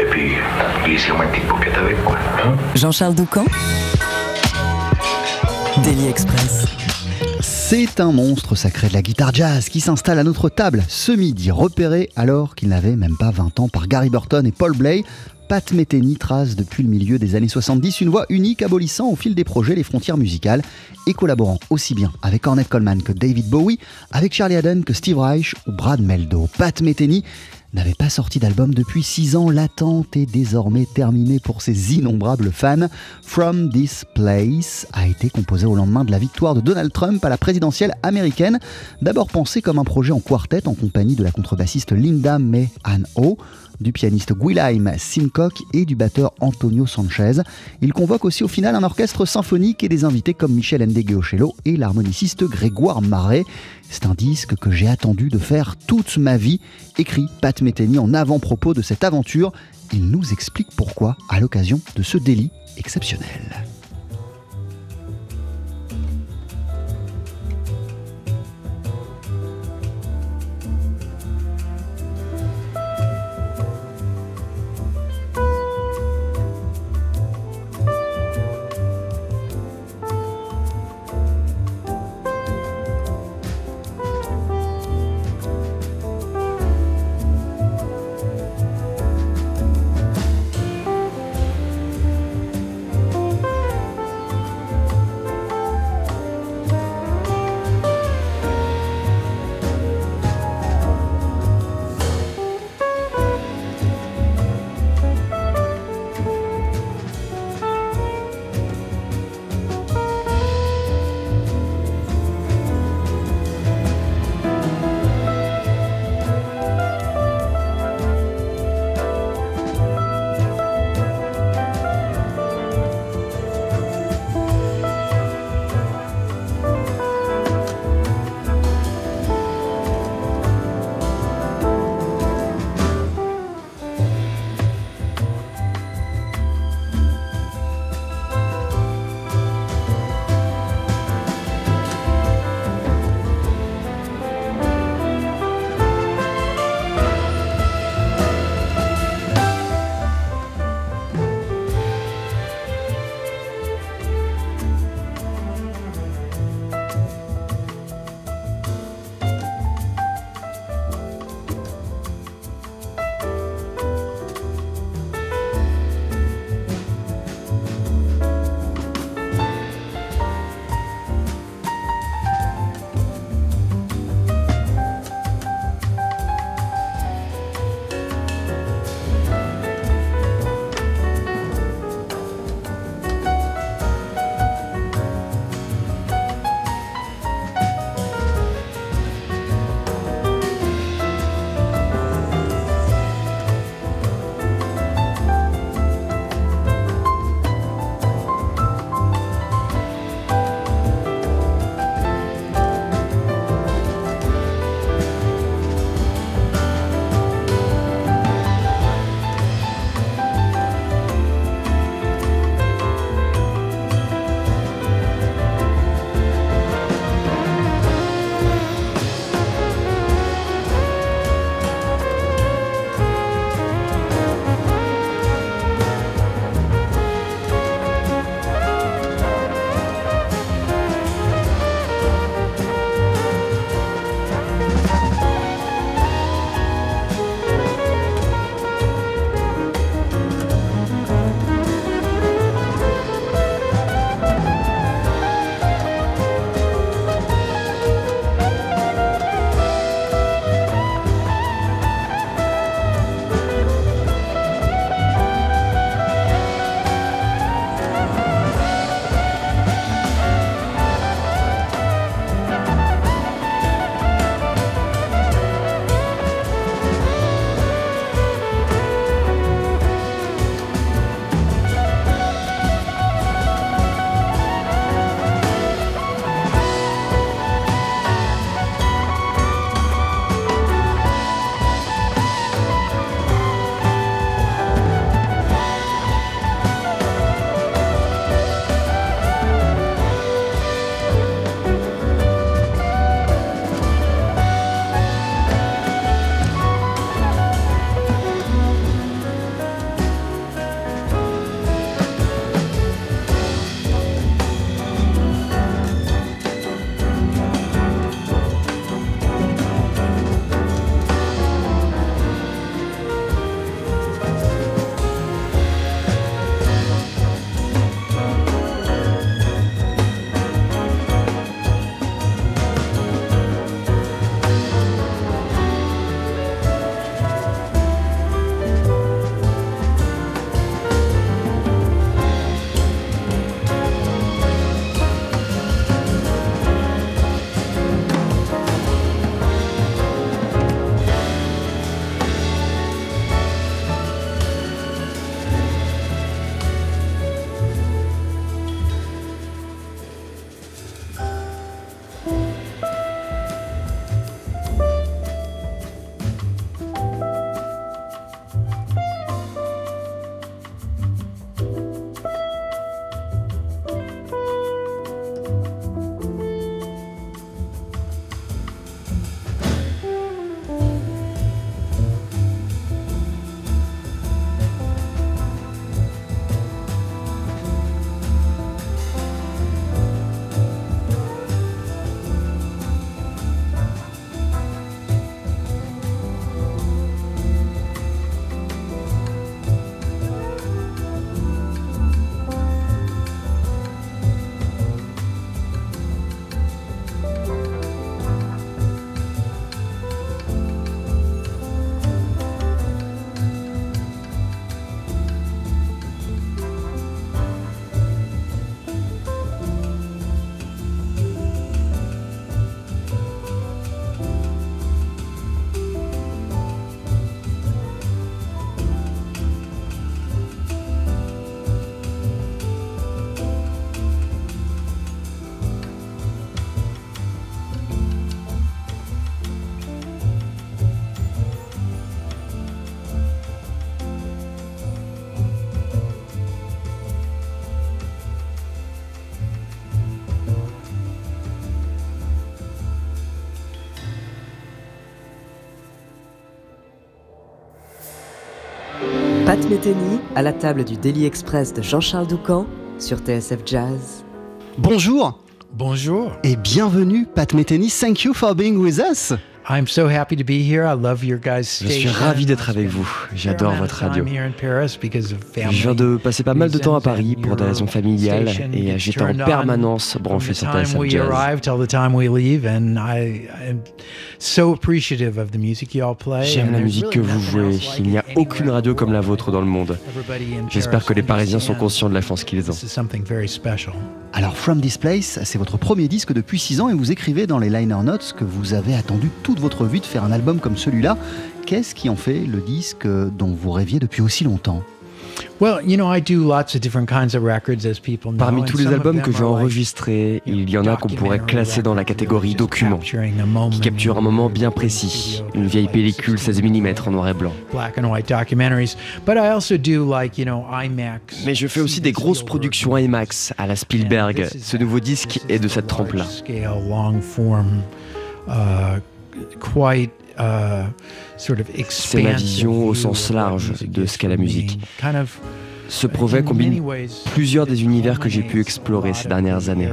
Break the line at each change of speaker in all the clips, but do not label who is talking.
Et puis, glissez-moi une petite avec, quoi. hein?
Jean-Charles Doucan Daily Express.
C'est un monstre sacré de la guitare jazz qui s'installe à notre table ce midi, repéré alors qu'il n'avait même pas 20 ans par Gary Burton et Paul Bley. Pat Metheny trace depuis le milieu des années 70 une voix unique abolissant au fil des projets les frontières musicales et collaborant aussi bien avec Ornette Coleman que David Bowie, avec Charlie Haddon que Steve Reich ou Brad Meldo. Pat Metheny n'avait pas sorti d'album depuis 6 ans, l'attente est désormais terminée pour ses innombrables fans. From This Place a été composé au lendemain de la victoire de Donald Trump à la présidentielle américaine, d'abord pensé comme un projet en quartet en compagnie de la contrebassiste Linda May Ann Ho, du pianiste Guilherme Simcock et du batteur Antonio Sanchez. Il convoque aussi au final un orchestre symphonique et des invités comme Michel Ndegeocello et l'harmoniciste Grégoire Marais. C'est un disque que j'ai attendu de faire toute ma vie, écrit Pat Metheny en avant-propos de cette aventure. Il nous explique pourquoi à l'occasion de ce délit exceptionnel.
Pat Metheny à la table du Daily Express de Jean-Charles Doucan sur TSF Jazz.
Bonjour
Bonjour.
et bienvenue Pat Metheny. Thank you for being with us.
I'm so happy to be here. I love your guys'
Je suis
station.
ravi d'être avec vous. J'adore votre radio. Je viens de passer pas mal de temps à Paris pour des raisons familiales et j'étais en permanence branché sur TSF Jazz. J'aime la musique que vous jouez. Il n'y a aucune radio comme la vôtre dans le monde. J'espère que les Parisiens sont conscients de la chance qu'ils ont.
Alors From This Place, c'est votre premier disque depuis 6 ans et vous écrivez dans les liner notes que vous avez attendu toute votre vie de faire un album comme celui-là. Qu'est-ce qui en fait le disque dont vous rêviez depuis aussi longtemps?
Parmi tous les albums que j'ai enregistrés, il y en a qu'on pourrait classer dans la catégorie document, qui capture un moment bien précis, une vieille pellicule 16 mm en noir et blanc. Mais je fais aussi des grosses productions IMAX à la Spielberg. Ce nouveau disque est de cette trempe-là. C'est ma vision au sens large de ce qu'est la musique. Ce projet combine plusieurs des univers que j'ai pu explorer ces dernières années.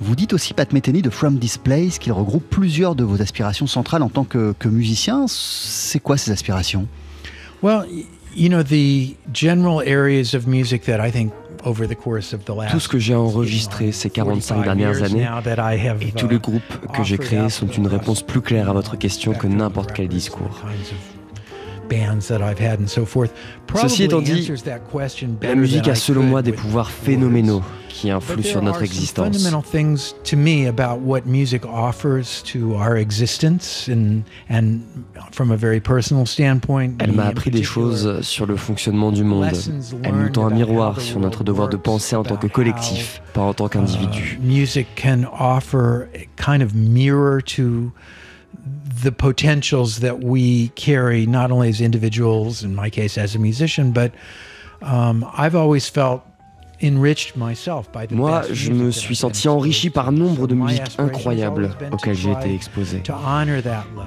Vous dites aussi, Pat Metheny, de From This Place, qu'il regroupe plusieurs de vos aspirations centrales en tant que, que musicien. C'est quoi ces aspirations?
Tout ce que j'ai enregistré ces 45 dernières années et tous les groupes que j'ai créés sont une réponse plus claire à votre question que n'importe quel discours. Ceci étant dit, la musique a selon moi des pouvoirs phénoménaux qui influent sur notre existence. Elle m'a appris des choses sur le fonctionnement du monde. Elle nous tend un miroir sur notre devoir de penser en tant que collectif, pas en tant qu'individu.
The potentials that we carry, not only as individuals, in my case as a musician, but um, I've always felt enriched myself by the
Moi, je
music
me suis senti enrichi par nombre de musiques incroyables auxquelles j'ai été exposé.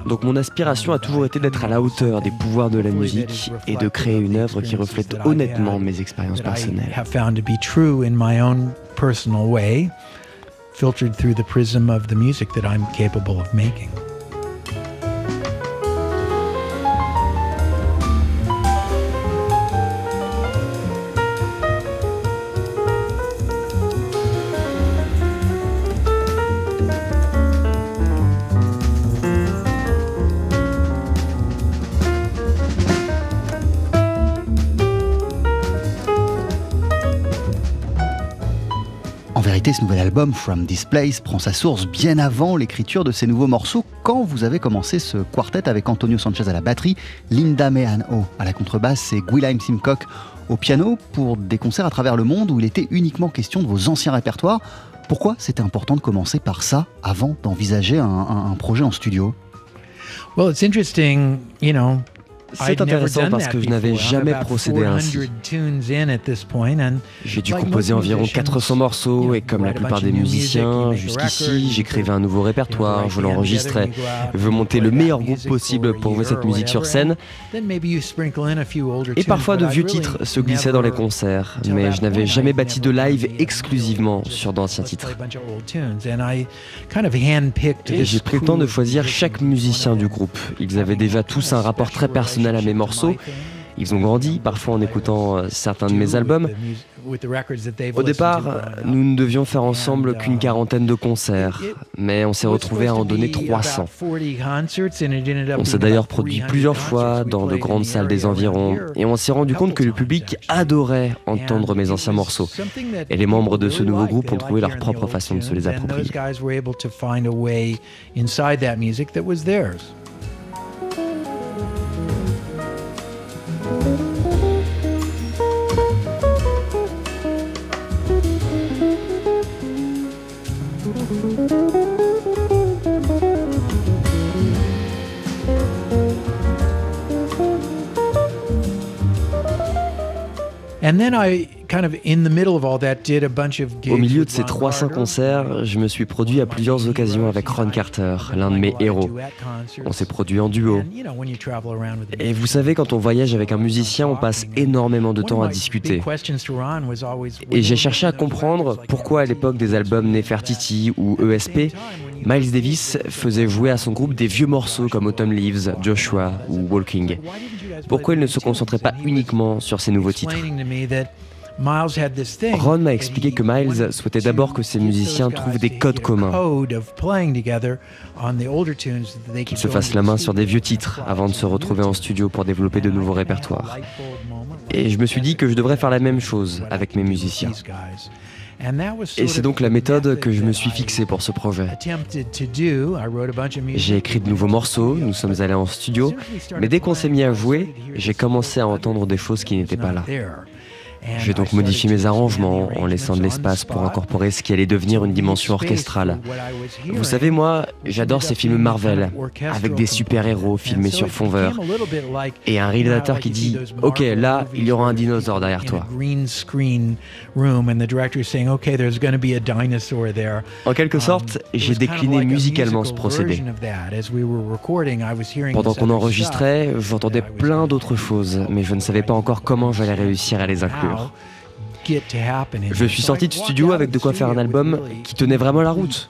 Donc mon aspiration a toujours été d'être à la hauteur des pouvoirs de la musique et de créer une œuvre qui reflète honnêtement mes expériences personnelles.
filtered through the prism of the music that I'm capable of making.
Vérité, ce nouvel album, From This Place, prend sa source bien avant l'écriture de ces nouveaux morceaux, quand vous avez commencé ce quartet avec Antonio Sanchez à la batterie, Linda Mehan-O à la contrebasse et Guilherme Simcock au piano, pour des concerts à travers le monde où il était uniquement question de vos anciens répertoires. Pourquoi c'était important de commencer par ça avant d'envisager un, un- un projet en studio?
Well, it's interesting, you know.
C'est intéressant parce que je n'avais jamais procédé ainsi.
400 tunes in at this point, and
J'ai dû composer environ
musicians,
400
you
morceaux et comme la plupart des musiciens, jusqu'ici, j'écrivais un nouveau répertoire, je l'enregistrais, je veux monter le meilleur groupe
music
possible pour jouer cette musique sur scène.
and then maybe you sprinkle in a few older
Et parfois de vieux titres se glissaient dans les concerts, mais je n'avais jamais bâti de live exclusivement sur d'anciens titres. Et j'ai pris le temps de choisir chaque musicien du groupe. Ils avaient déjà tous un rapport très personnel à mes morceaux. Ils ont grandi, parfois en écoutant euh, certains de mes albums. Au départ, nous ne devions faire ensemble qu'une quarantaine de concerts, mais on s'est retrouvés à en donner 300. On s'est d'ailleurs produit plusieurs fois dans de grandes salles des environs, et on s'est rendu compte que le public adorait entendre mes anciens morceaux. Et les membres de ce nouveau groupe ont trouvé leur propre façon de se les approprier. Au milieu de ces 300 concerts, je me suis produit à plusieurs occasions avec Ron Carter, l'un de mes héros. On s'est produit en duo. Et vous savez, quand on voyage avec un musicien, on passe énormément de temps à discuter. Et j'ai cherché à comprendre pourquoi à l'époque des albums Nefertiti ou ESP, Miles Davis faisait jouer à son groupe des vieux morceaux comme Autumn Leaves, Joshua ou Walking. Pourquoi il ne se concentrait pas uniquement sur ses nouveaux titres? Ron m'a expliqué que Miles souhaitait d'abord que ses musiciens trouvent des codes communs, qu'ils se fassent la main sur des vieux titres avant de se retrouver en studio pour développer de nouveaux répertoires. Et je me suis dit que je devrais faire la même chose avec mes musiciens. Et c'est donc la méthode que je me suis fixée pour ce projet. J'ai écrit de nouveaux morceaux, nous sommes allés en studio, mais dès qu'on s'est mis à jouer, j'ai commencé à entendre des choses qui n'étaient pas là. Je vais donc modifier mes arrangements en laissant de l'espace pour incorporer ce qui allait devenir une dimension orchestrale. Vous savez, moi, j'adore ces films Marvel, avec des super-héros filmés sur fond vert, et un réalisateur qui dit « Ok, là, il y aura un dinosaure derrière toi ». En quelque sorte, j'ai décliné musicalement ce procédé. Pendant qu'on enregistrait, j'entendais plein d'autres choses, mais je ne savais pas encore comment j'allais réussir à les inclure. Je suis sorti de studio avec de quoi faire un album qui tenait vraiment la route.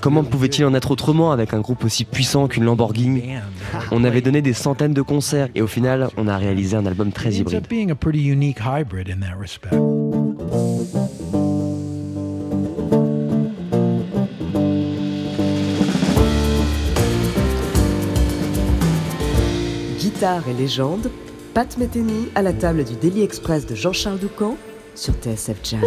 Comment pouvait-il en être autrement avec un groupe aussi puissant qu'une Lamborghini On avait donné des centaines de concerts et au final, on a réalisé un album très hybride.
Guitare et légende, Pat Metheny à la table du Daily Express de Jean-Charles Doucan sur TSF Jazz.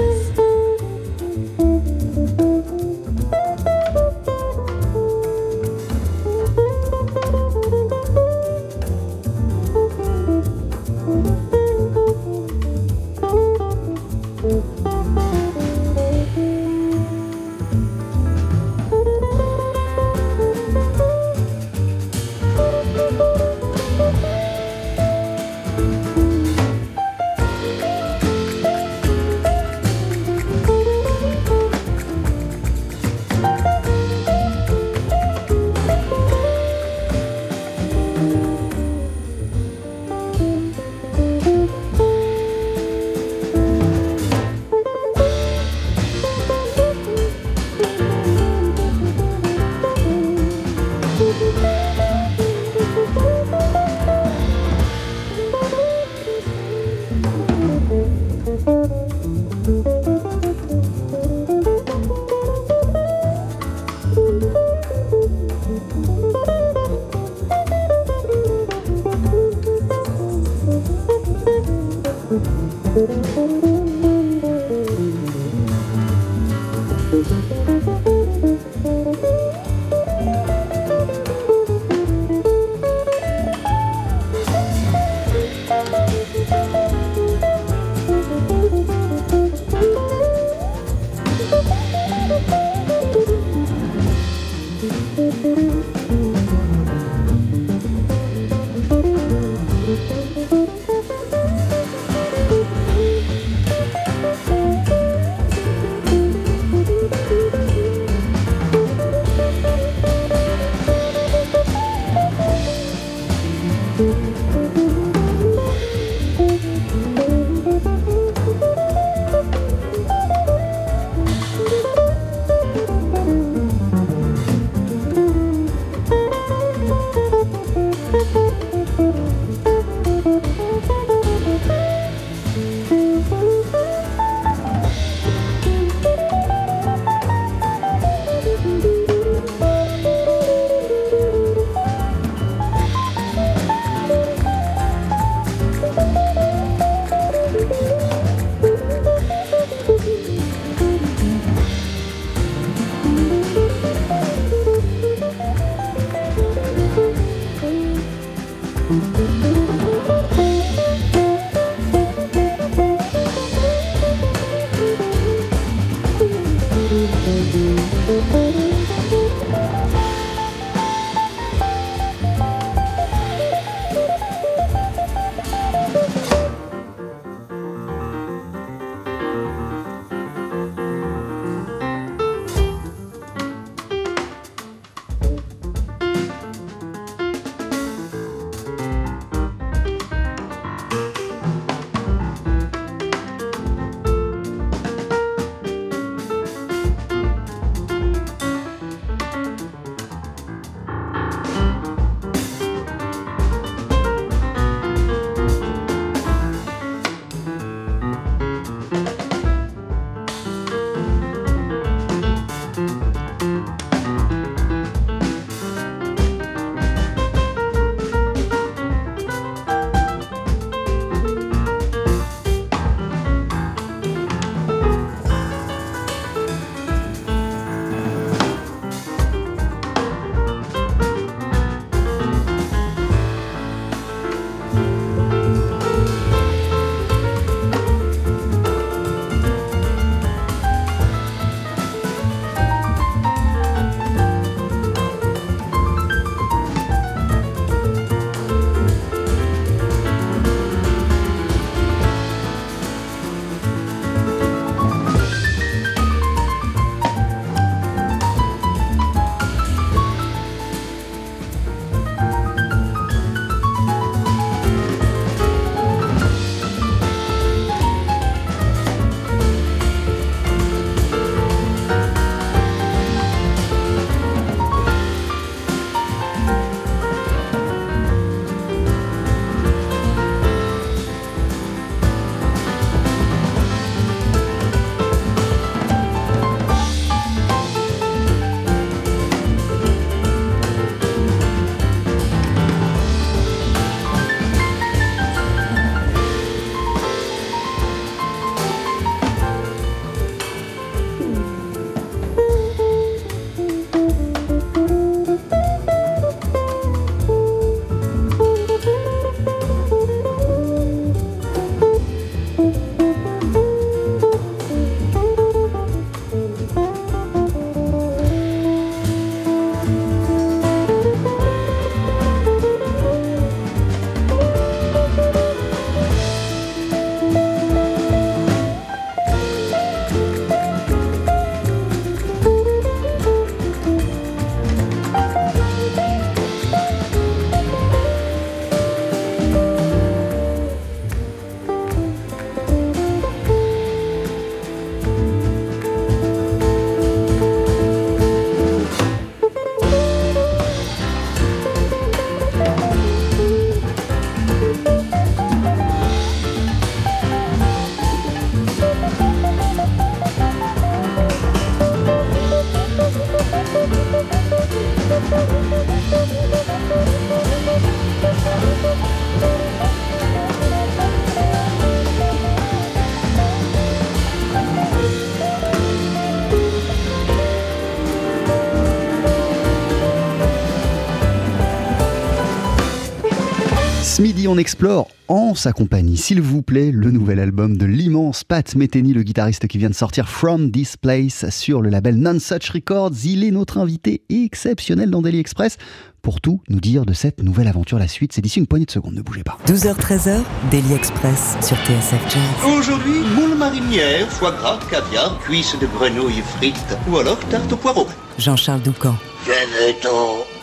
On explore en sa compagnie, s'il vous plaît, le nouvel album de l'immense Pat Metheny, le guitariste qui vient de sortir From This Place sur le label Non-Such Records. Il est notre invité exceptionnel dans Daily Express pour tout nous dire de cette nouvelle aventure. La suite, c'est d'ici une poignée de secondes, ne bougez pas.
12h-13h, Daily Express sur TSF Jazz.
Aujourd'hui, moule marinière, foie gras, caviar, cuisses de grenouille frites ou alors tarte au poireau.
Jean-Charles Doucan.
Venez-t'en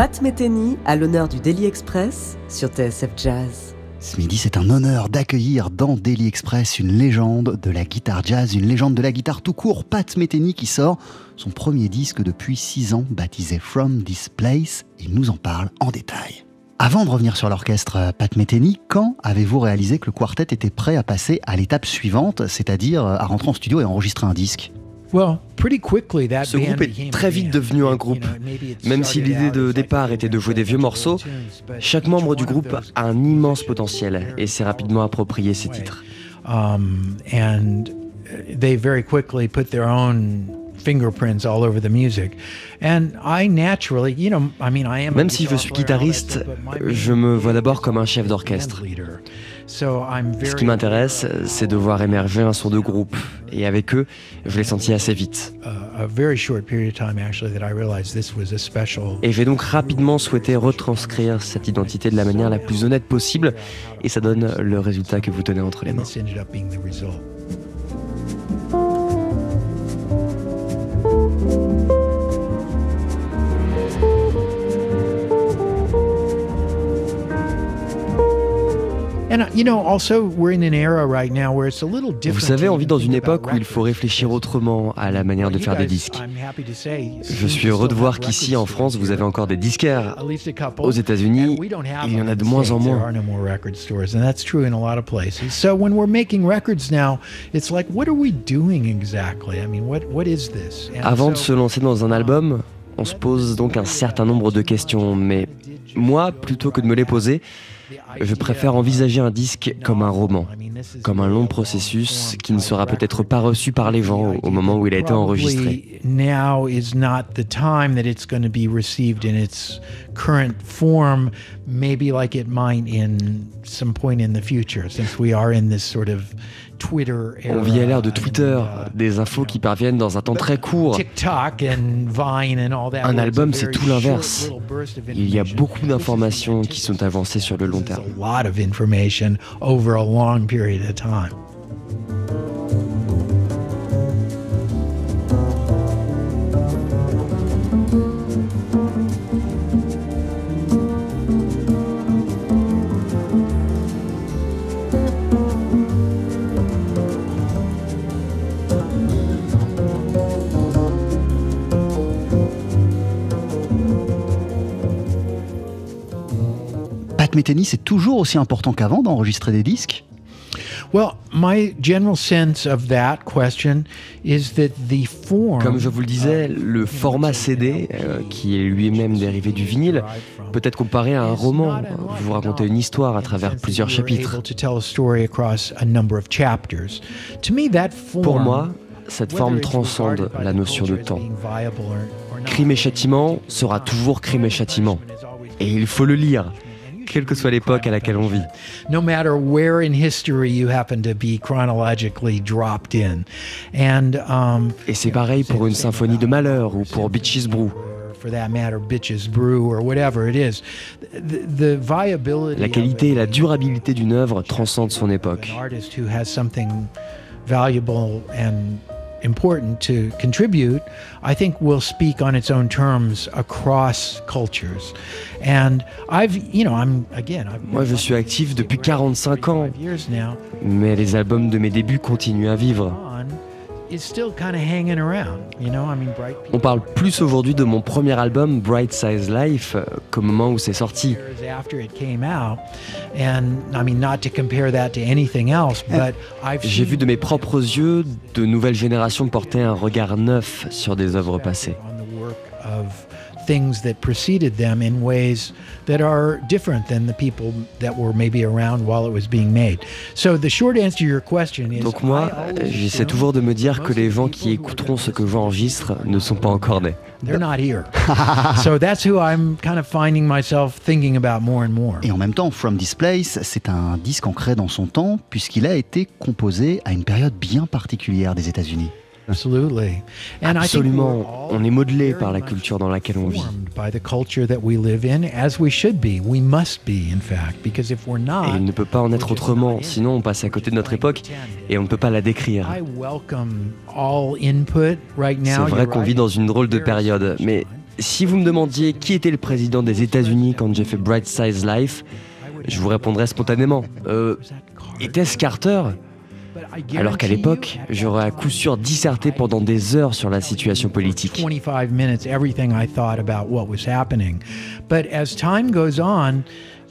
Pat Metheny à l'honneur du Daily Express sur TSF Jazz.
Ce midi, c'est un honneur d'accueillir dans Daily Express une légende de la guitare jazz, une légende de la guitare tout court, Pat Metheny, qui sort son premier disque depuis six ans, baptisé From This Place. Il nous en parle en détail. Avant de revenir sur l'orchestre Pat Metheny, quand avez-vous réalisé que le quartet était prêt à passer à l'étape suivante, c'est-à-dire à rentrer en studio et enregistrer un disque?
Ce groupe est très vite devenu un groupe. Même si l'idée de départ était de jouer des vieux morceaux, chaque membre du groupe a un immense potentiel et s'est rapidement approprié ses titres. Même si je suis guitariste, je me vois d'abord comme un chef d'orchestre. Ce qui m'intéresse, c'est de voir émerger un son de groupe. Et avec eux, je l'ai senti assez vite. Et j'ai donc rapidement souhaité retranscrire cette identité de la manière la plus honnête possible. Et ça donne le résultat que vous tenez entre les mains. Vous savez, on vit dans une époque où il faut réfléchir autrement à la manière de faire des disques. Je suis heureux de voir qu'ici, en France, vous avez encore des disquaires. Aux États-Unis, il y en a de moins en moins. Avant de se lancer dans un album, on se pose donc un certain nombre de questions, mais moi, plutôt que de me les poser, je préfère envisager un disque comme un roman, comme un long processus qui ne sera peut-être pas reçu par les gens au moment où il a été enregistré. On vit à l'ère de Twitter, des infos qui parviennent dans un temps très court. Un album, c'est tout l'inverse. Il y a beaucoup d'informations qui sont avancées sur le long terme.
Pat c'est toujours aussi important qu'avant d'enregistrer des disques?
Comme je vous le disais, le format CD, euh, qui est lui-même dérivé du vinyle, peut être comparé à un roman. Vous racontez une histoire à travers plusieurs chapitres. Pour moi, cette forme transcende la notion de temps. Crime et châtiment sera toujours crime et châtiment. Et il faut le lire quelle que soit l'époque à laquelle on vit. No matter where in history you happen to be chronologically dropped in. And, um, Et c'est pareil pour une symphonie de malheur ou pour Bitches Brew. La qualité et la durabilité d'une œuvre transcendent son époque important to contribute, I think will speak on its own terms across cultures. And I've, you know, I'm again. Moi, je suis actif depuis 45 ans, mais les albums de mes débuts continuent à vivre. Ah. On parle plus aujourd'hui de mon premier album Bright Size Life qu'au moment où c'est sorti. J'ai vu de mes propres yeux de nouvelles générations porter un regard neuf sur des œuvres passées things that preceded them in ways that are different than the people that were maybe around while it was being made. So the short answer to your question is Donc moi, j'essaie toujours de me dire que les gens qui écouteront ce que j'enregistre ne sont pas encore nés. They're not here. so that's who I'm kind of finding myself thinking about more and more.
Et en même temps, From This Place, c'est un disque ancré dans son temps puisqu'il a été composé à une période bien particulière des États-Unis.
Absolument. On est modelé par la culture dans laquelle on vit. Et il ne peut pas en être autrement, sinon on passe à côté de notre époque et on ne peut pas la décrire. C'est vrai qu'on vit dans une drôle de période, mais Si vous me demandiez qui était le président des États-Unis quand j'ai fait Bright Size Life, je vous répondrais spontanément. Euh, était-ce Carter? Alors qu'à l'époque, j'aurais à coup sûr disserté pendant des heures sur la situation politique.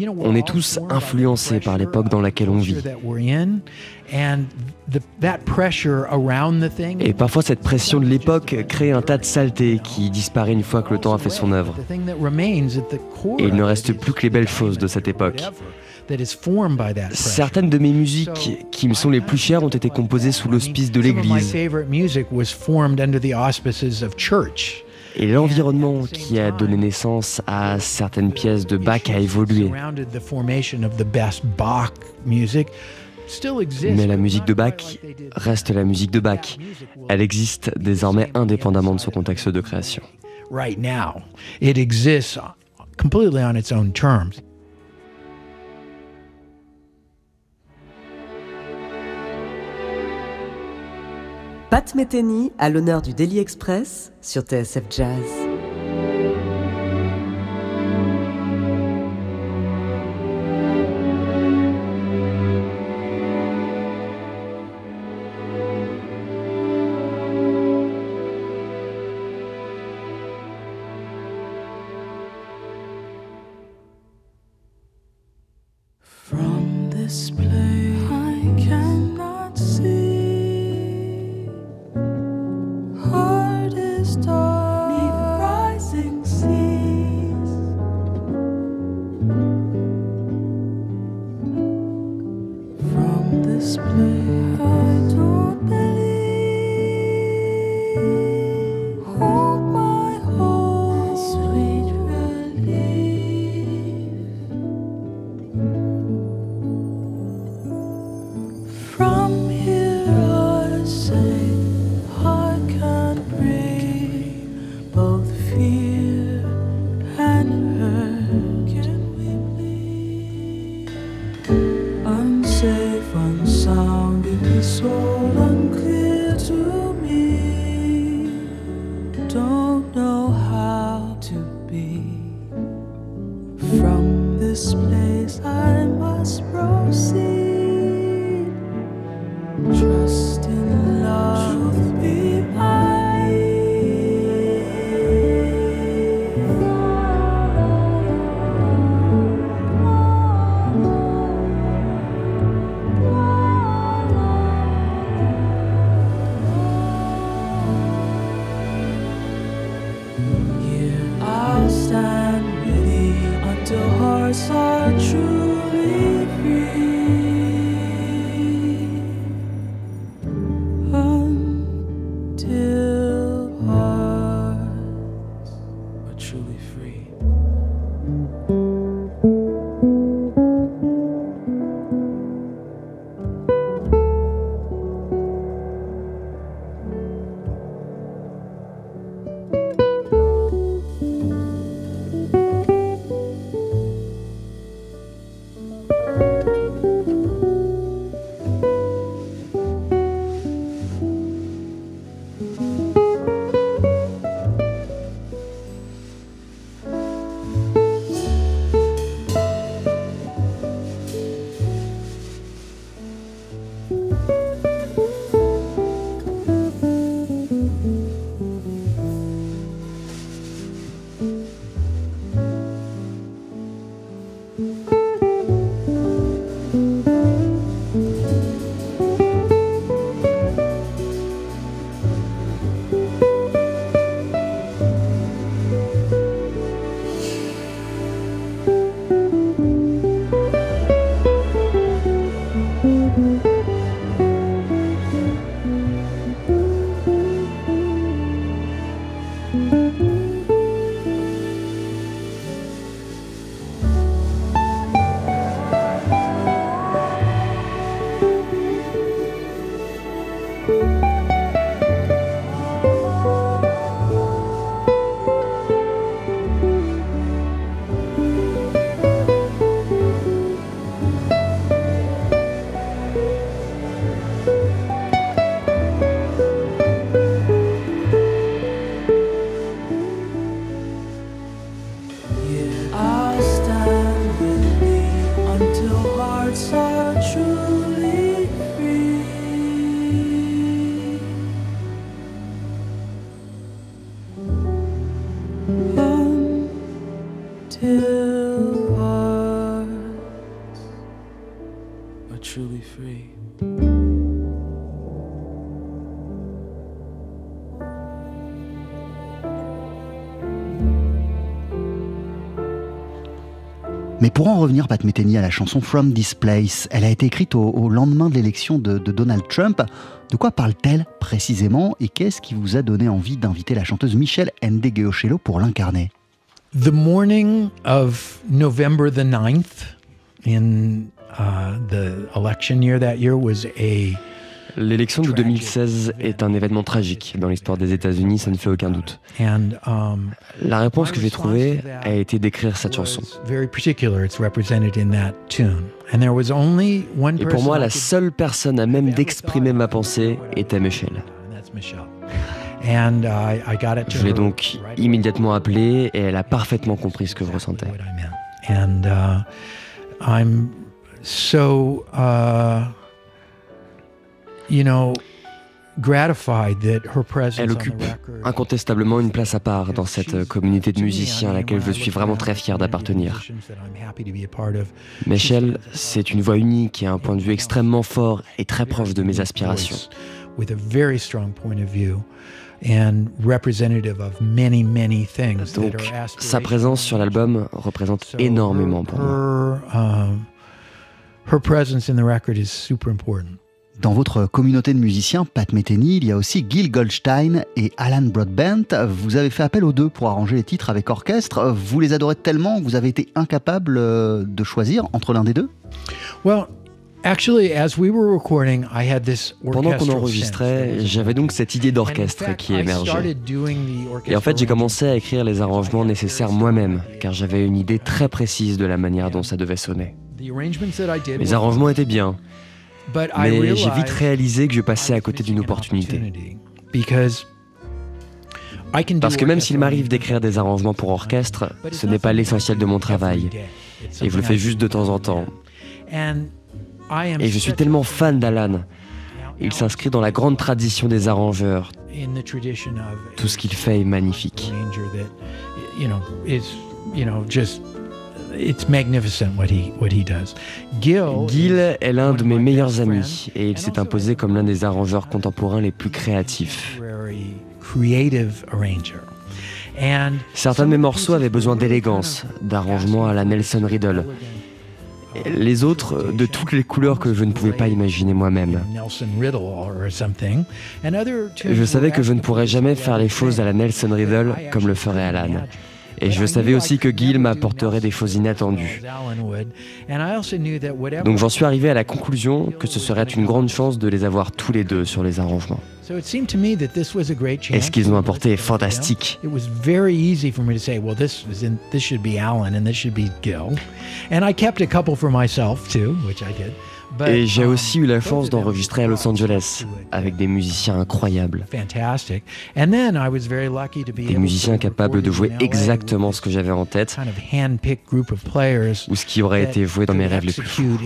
On est tous influencés par l'époque dans laquelle on vit. Et parfois cette pression de l'époque crée un tas de saleté qui disparaît une fois que le temps a fait son œuvre. Et il ne reste plus que les belles choses de cette époque. Certaines de mes musiques qui me sont les plus chères ont été composées sous l'hospice de l'Église. Et l'environnement qui a donné naissance à certaines pièces de Bach a évolué. Mais la musique de Bach reste la musique de Bach. Elle existe désormais indépendamment de son contexte de création.
Pat Metheny à l'honneur du Daily Express sur TSF Jazz.
Pour en revenir, Pat Metheny, à la chanson From This Place, elle a été écrite au, lendemain de l'élection de, Donald Trump. De quoi parle-t-elle précisément et qu'est-ce qui vous a donné envie d'inviter la chanteuse Michelle Ndegeocello pour l'incarner?
The morning of November the 9th in uh, the election year that year was a
L'élection de 2016 est un événement tragique dans l'histoire des États-Unis, ça ne fait aucun doute.
Um,
La réponse que j'ai trouvée a été d'écrire cette chanson. Et pour moi, la seule personne à même d'exprimer ma pensée était Michelle. Je l'ai donc immédiatement appelée et elle a parfaitement compris ce que je ressentais.
And uh, I'm so uh, elle
occupe incontestablement une place à part dans cette communauté de musiciens à laquelle je suis vraiment très fier d'appartenir. Michelle, c'est une voix unique et un point de vue extrêmement fort et très proche de mes aspirations. Donc, sa présence sur l'album représente énormément pour moi. Um,
her presence in the record is super important.
Dans votre communauté de musiciens, Pat Metheny, il y a aussi Gil Goldstein et Alan Broadbent. Vous avez fait appel aux deux pour arranger les titres avec orchestre. Vous les adorez tellement que vous avez été incapable euh, de choisir entre l'un des deux?
Well, Actually, as we were recording, I had this
Pendant qu'on enregistrait, j'avais donc cette idée d'orchestre qui émergeait. Et en fait, j'ai commencé à écrire les arrangements nécessaires moi-même, car j'avais une idée très précise de la manière dont ça devait sonner. Les arrangements étaient bien, mais j'ai vite réalisé que je passais à côté d'une opportunité. Parce que même s'il m'arrive d'écrire des arrangements pour orchestre, ce n'est pas l'essentiel de mon travail. Et je le fais juste de temps en temps. Et je suis tellement fan d'Alan. Il s'inscrit dans la grande tradition des arrangeurs. Tout ce qu'il fait est magnifique.
It's magnificent what he, what he does.
Gil est l'un de mes meilleurs amis et il s'est imposé comme l'un des arrangeurs contemporains les plus créatifs. Certains de mes morceaux avaient besoin d'élégance, d'arrangement à la Nelson Riddle. Les autres, de toutes les couleurs que je ne pouvais pas imaginer moi-même. Je savais que je ne pourrais jamais faire les choses à la Nelson Riddle comme le ferait Alan. Et je savais aussi que Gil m'apporterait des choses inattendues. Donc j'en suis arrivé à la conclusion que ce serait une grande chance de les avoir tous les deux sur les arrangements. Et ce qu'ils ont apporté est fantastique. Et j'ai um, aussi eu la chance d'enregistrer à Los Angeles avec des musiciens incroyables. Des musiciens capables de jouer exactement ce que j'avais en tête ou ce qui aurait été joué dans mes rêves les plus fous.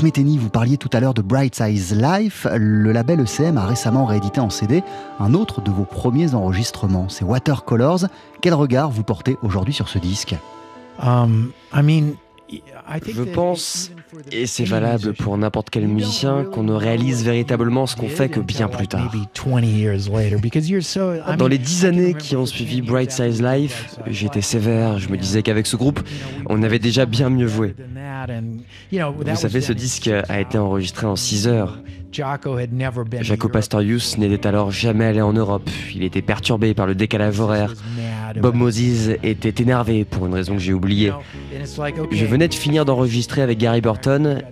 Vous parliez tout à l'heure de Bright Size Life. Le label ECM a récemment réédité en CD un autre de vos premiers enregistrements, c'est Watercolors. Quel regard vous portez aujourd'hui sur ce disque?
Um, I mean,
Je pense, et c'est valable pour n'importe quel musicien, qu'on ne réalise véritablement ce qu'on fait que bien plus tard. Dans les dix années qui ont suivi Bright Size Life, j'étais sévère, je me disais qu'avec ce groupe, on avait déjà bien mieux joué. Vous savez, ce disque a été enregistré en 6 heures. Jaco Pastorius n'était alors jamais allé en Europe. Il était perturbé par le décalage horaire. Bob Moses était énervé pour une raison que j'ai oubliée. Je venais de finir d'enregistrer avec Gary Burton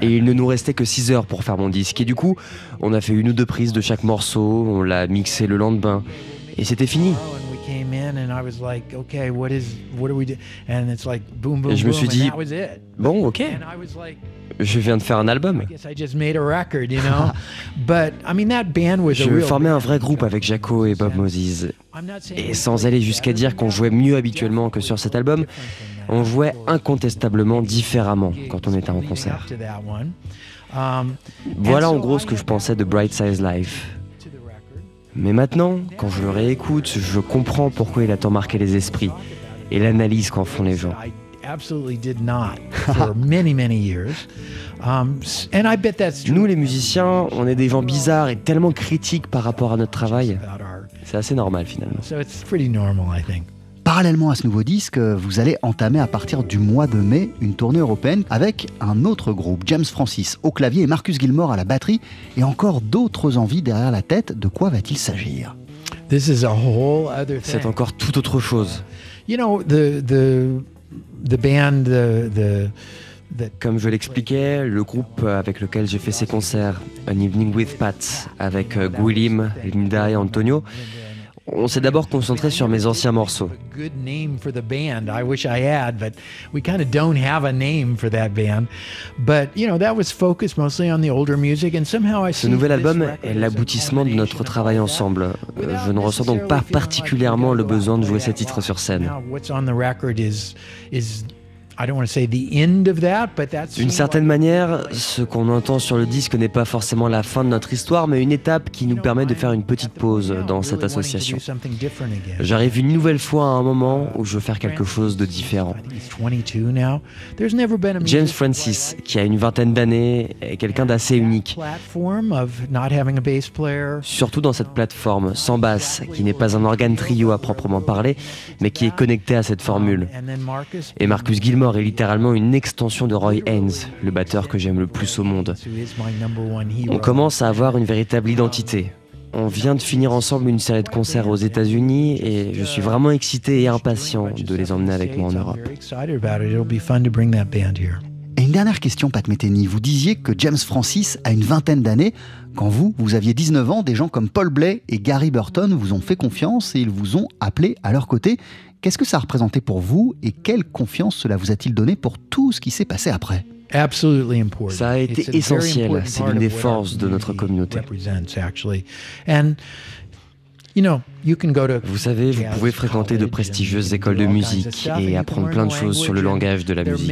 et il ne nous restait que 6 heures pour faire mon disque. Et du coup, on a fait une ou deux prises de chaque morceau, on l'a mixé le lendemain et c'était fini. Et je me suis dit, bon, ok, je viens de faire un album. Je formais un vrai groupe avec Jaco et Bob Moses. Et sans aller jusqu'à dire qu'on jouait mieux habituellement que sur cet album, on jouait incontestablement différemment quand on était en concert. Voilà en gros ce que je pensais de Bright Size Life. Mais maintenant, quand je le réécoute, je comprends pourquoi il a tant marqué les esprits et l'analyse qu'en font les gens. Nous, les musiciens, on est des gens bizarres et tellement critiques par rapport à notre travail. C'est assez normal finalement.
Parallèlement à ce nouveau disque, vous allez entamer à partir du mois de mai une tournée européenne avec un autre groupe, James Francis au clavier et Marcus Gilmore à la batterie, et encore d'autres envies derrière la tête. De quoi va-t-il s'agir?
C'est encore tout autre chose. Comme je l'expliquais, le groupe avec lequel j'ai fait ces concerts, An Evening with Pat, avec euh, Guilhem, Linda et Antonio, on s'est d'abord concentré sur mes anciens morceaux. Ce nouvel album est l'aboutissement de notre travail ensemble. Je ne ressens donc pas particulièrement le besoin de jouer ces titres sur scène. D'une certaine manière, ce qu'on entend sur le disque n'est pas forcément la fin de notre histoire, mais une étape qui nous permet de faire une petite pause dans cette association. J'arrive une nouvelle fois à un moment où je veux faire quelque chose de différent. James Francis, qui a une vingtaine d'années, est quelqu'un d'assez unique. Surtout dans cette plateforme sans basse, qui n'est pas un organe trio à proprement parler, mais qui est connecté à cette formule. Et Marcus Gilmore est littéralement une extension de Roy Haynes, le batteur que j'aime le plus au monde. On commence à avoir une véritable identité. On vient de finir ensemble une série de concerts aux États-Unis et je suis vraiment excité et impatient de les emmener avec moi en Europe.
Et une dernière question, Pat Metheny. Vous disiez que James Francis a une vingtaine d'années. Quand vous, vous aviez 19 ans, des gens comme Paul Blay et Gary Burton vous ont fait confiance et ils vous ont appelé à leur côté. Qu'est-ce que ça a représenté pour vous et quelle confiance cela vous a-t-il donné pour tout ce qui s'est passé après?
Ça a été essentiel, c'est l'une des forces de notre communauté. Vous savez, vous pouvez fréquenter de prestigieuses écoles de musique et apprendre plein de choses sur le langage de la musique.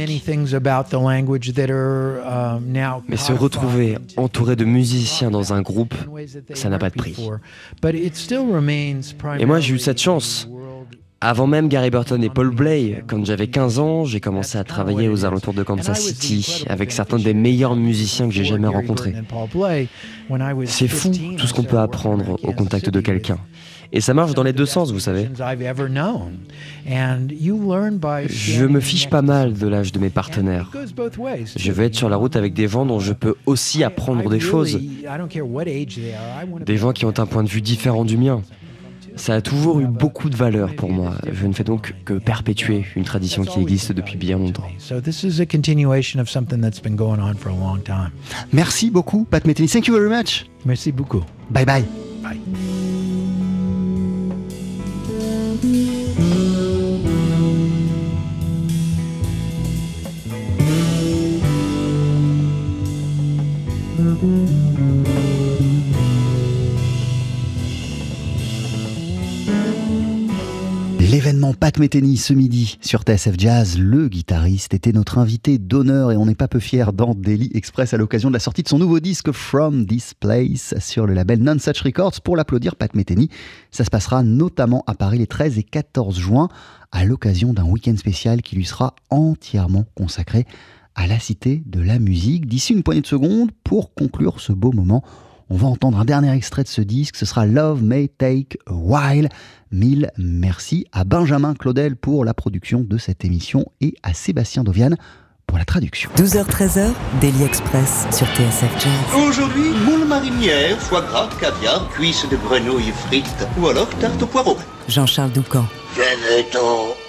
Mais se retrouver entouré de musiciens dans un groupe, ça n'a pas de prix. Et moi, j'ai eu cette chance. Avant même Gary Burton et Paul Blay, quand j'avais 15 ans, j'ai commencé à travailler aux alentours de Kansas City avec certains des meilleurs musiciens que j'ai jamais rencontrés. C'est fou tout ce qu'on peut apprendre au contact de quelqu'un. Et ça marche dans les deux sens, vous savez. Je me fiche pas mal de l'âge de mes partenaires. Je veux être sur la route avec des gens dont je peux aussi apprendre des choses. Des gens qui ont un point de vue différent du mien. Ça a toujours eu beaucoup de valeur pour moi. Je ne fais donc que perpétuer une tradition qui existe depuis bien longtemps.
Merci beaucoup, Pat Metheny. Thank you very much.
Merci beaucoup.
Bye bye.
Bye.
Metheny ce midi sur TSF Jazz. Le guitariste était notre invité d'honneur et on n'est pas peu fier dans Daily Express à l'occasion de la sortie de son nouveau disque From This Place sur le label Nonsuch Records. Pour l'applaudir, Pat Metheny, ça se passera notamment à Paris les 13 et 14 juin à l'occasion d'un week-end spécial qui lui sera entièrement consacré à la Cité de la Musique. D'ici une poignée de secondes, pour conclure ce beau moment, on va entendre un dernier extrait de ce disque, ce sera Love May Take a While. Mille merci à Benjamin Claudel pour la production de cette émission et à Sébastien Dovian pour la traduction.
12h-13h, Daily Express sur TSF Jazz.
Aujourd'hui, moule marinière, foie gras, caviar, cuisses de grenouille frites ou alors tarte au poireau.
Jean-Charles Doucan.
Venez-t'en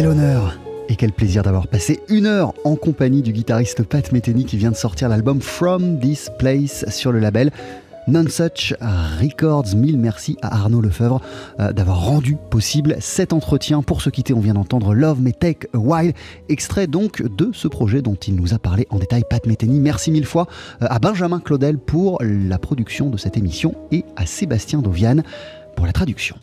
Quel honneur et quel plaisir d'avoir passé une heure en compagnie du guitariste Pat Metheny qui vient de sortir l'album From This Place sur le label Nonsuch Records. Mille merci à Arnaud Lefebvre euh, d'avoir rendu possible cet entretien. Pour se quitter, on vient d'entendre Love May Take a While, extrait donc de ce projet dont il nous a parlé en détail Pat Metheny. Merci mille fois euh, à Benjamin Claudel pour la production de cette émission et à Sébastien Dovian pour la traduction.